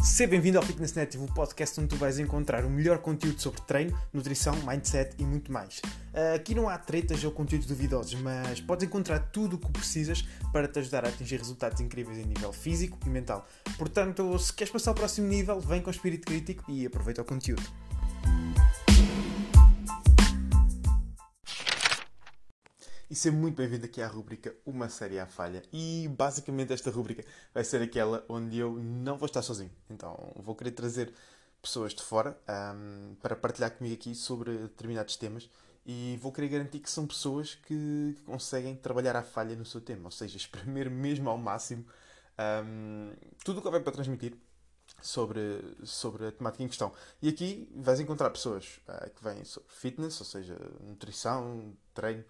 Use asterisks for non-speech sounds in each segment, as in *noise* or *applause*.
Seja bem-vindo ao Fitness Native, o podcast onde tu vais encontrar o melhor conteúdo sobre treino, nutrição, mindset e muito mais. Aqui não há tretas ou conteúdos duvidosos, mas podes encontrar tudo o que precisas para te ajudar a atingir resultados incríveis em nível físico e mental. Portanto, se queres passar ao próximo nível, vem com espírito crítico e aproveita o conteúdo. E seja muito bem-vindo aqui à rubrica Uma Série à Falha. E basicamente esta rubrica vai ser aquela onde eu não vou estar sozinho. Então vou querer trazer pessoas de fora um, para partilhar comigo aqui sobre determinados temas e vou querer garantir que são pessoas que conseguem trabalhar à falha no seu tema, ou seja, *laughs* espremer mesmo ao máximo um, tudo o que houver para transmitir sobre, sobre a temática em questão. E aqui vais encontrar pessoas uh, que vêm sobre fitness, ou seja, nutrição, treino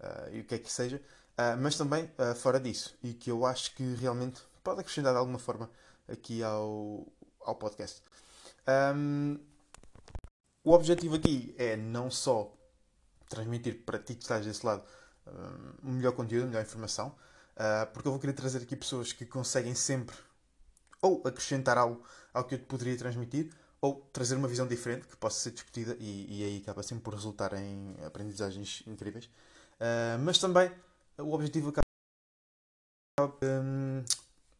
uh, e o que é que seja, uh, mas também uh, fora disso, e que eu acho que realmente pode acrescentar de alguma forma aqui ao, ao podcast. Um, o objetivo aqui é não só transmitir para ti que estás desse lado um melhor conteúdo, melhor informação, porque eu vou querer trazer aqui pessoas que conseguem sempre ou acrescentar algo ao que eu te poderia transmitir, ou trazer uma visão diferente que possa ser discutida e, e aí acaba sempre por resultar em aprendizagens incríveis. Uh, mas também o objetivo acaba um,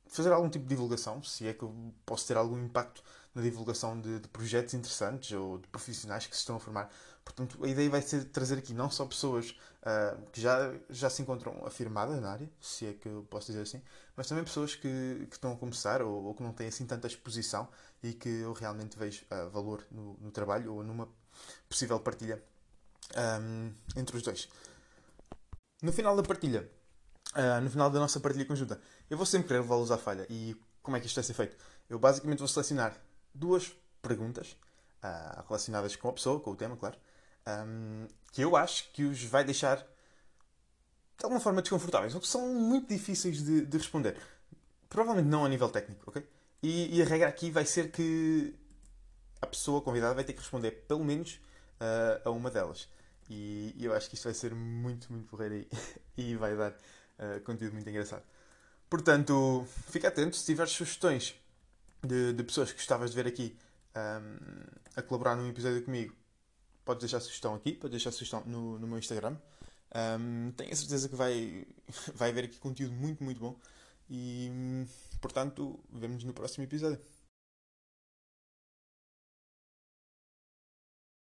fazer algum tipo de divulgação, se é que eu posso ter algum impacto na divulgação de, de, projetos interessantes ou de profissionais que se estão a formar. Portanto, a ideia vai ser trazer aqui não só pessoas uh, que já, já se encontram afirmadas na área, se é que eu posso dizer assim, mas também pessoas que, que estão a começar ou, ou que não têm assim tanta exposição e que eu realmente vejo uh, valor no, no, trabalho ou numa possível partilha um, entre os dois. No final da partilha, uh, no final da nossa partilha conjunta, eu vou sempre querer levá-los à falha. E como é que isto vai ser feito? Eu basicamente vou selecionar duas perguntas uh, relacionadas com a pessoa, com o tema, claro, um, que eu acho que os vai deixar de alguma forma desconfortáveis, ou que são muito difíceis de, de responder. Provavelmente não a nível técnico, ok? E, e, a regra aqui vai ser que a pessoa convidada vai ter que responder pelo menos uh, a uma delas. E, eu acho que isto vai ser muito, muito porreiro aí. *laughs* e vai dar uh, conteúdo muito engraçado. Portanto, fica atento. Se tiveres sugestões de, de pessoas que gostavas de ver aqui um, a colaborar num episódio comigo, podes deixar sugestão aqui, podes deixar sugestão no, no meu Instagram. Um, tenho a certeza que vai, *laughs* vai haver aqui conteúdo muito, muito bom. E, portanto, vemos no próximo episódio.